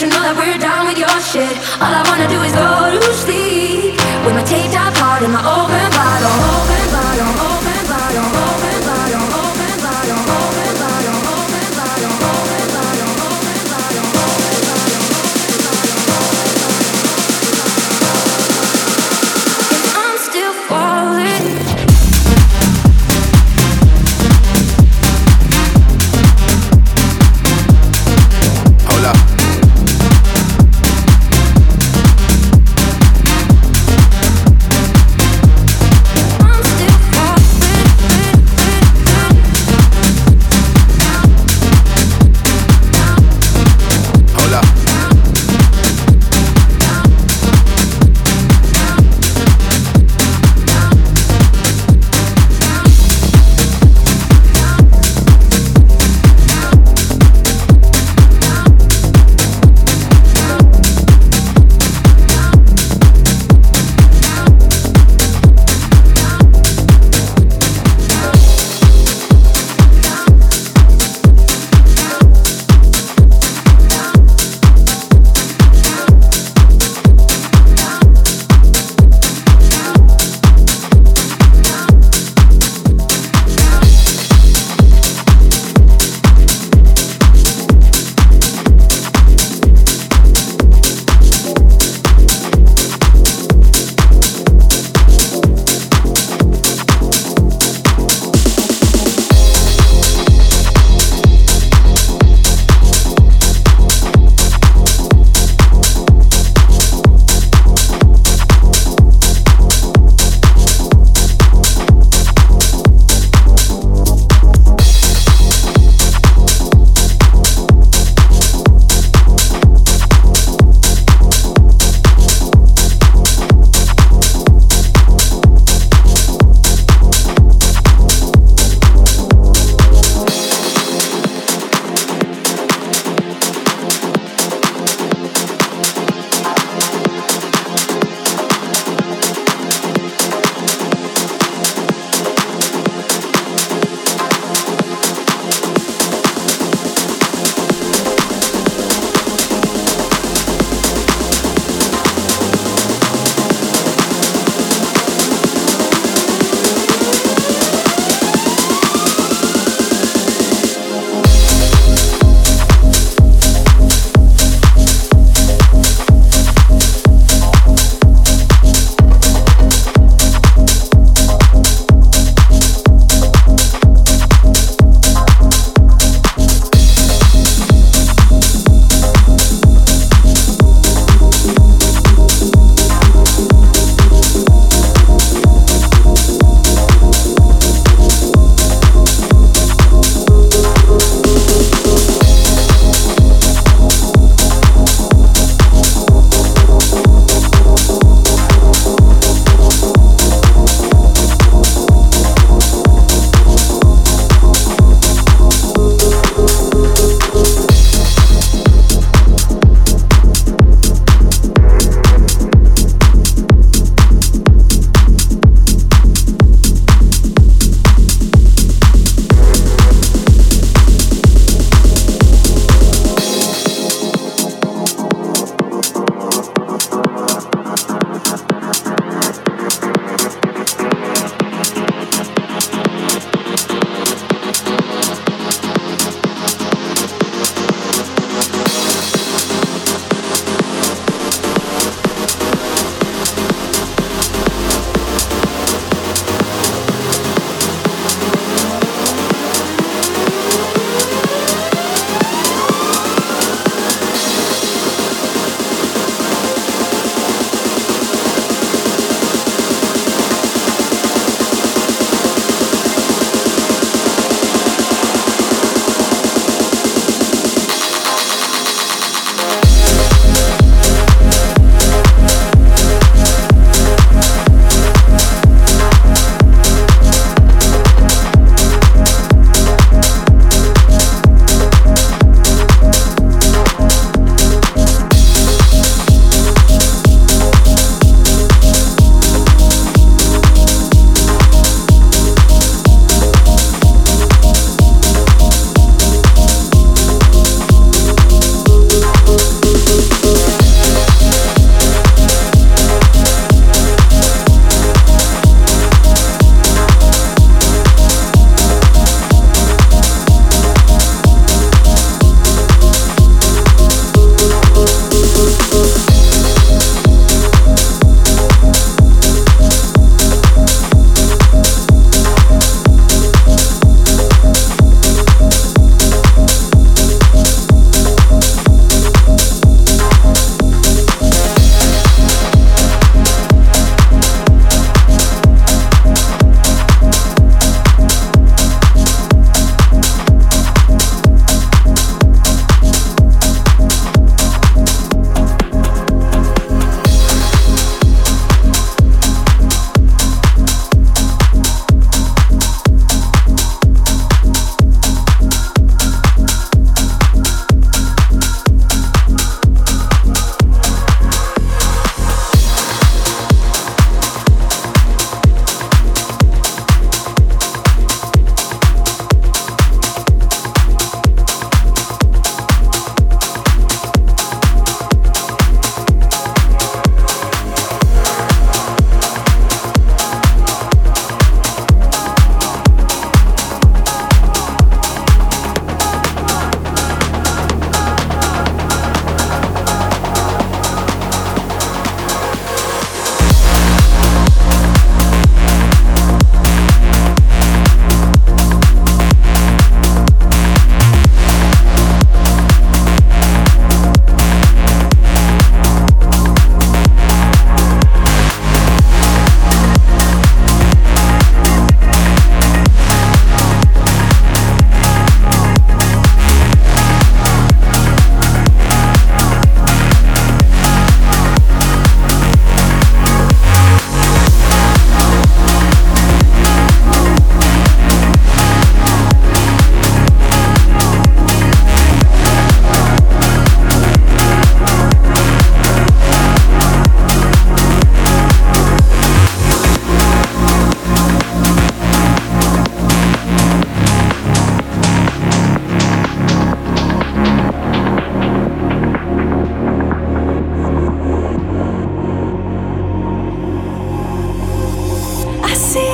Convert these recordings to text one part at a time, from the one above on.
you know that we're down with your shit. All I wanna do is go to sleep.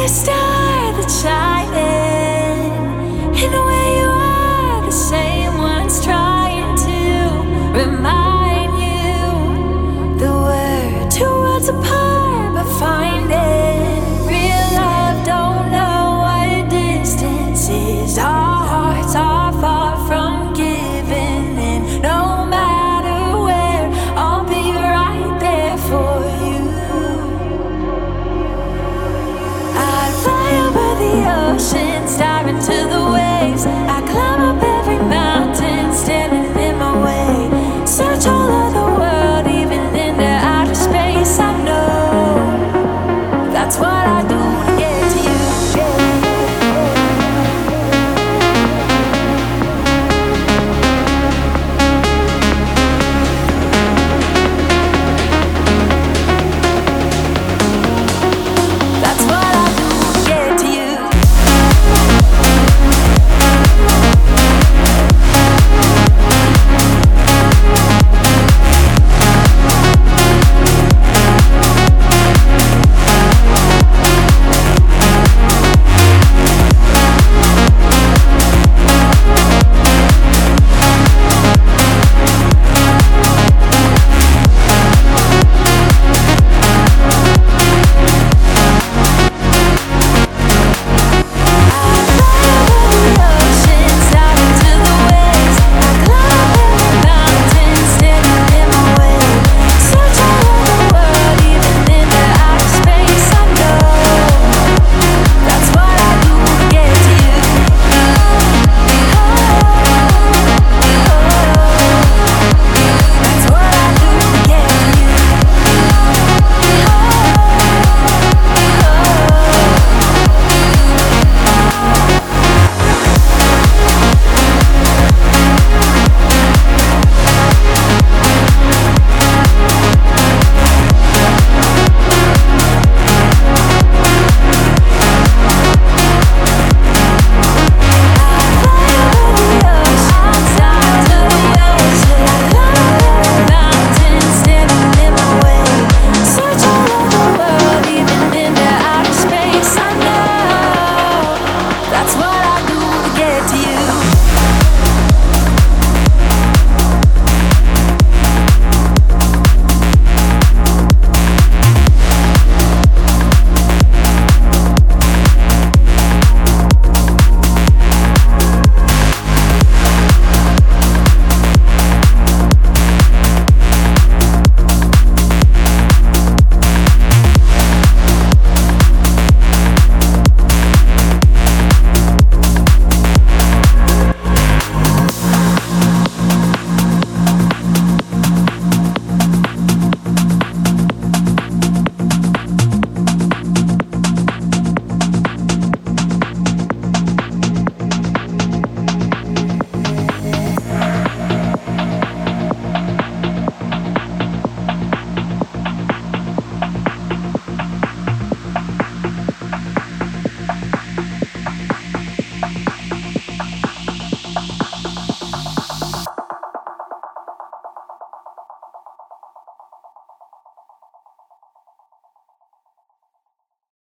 Star a way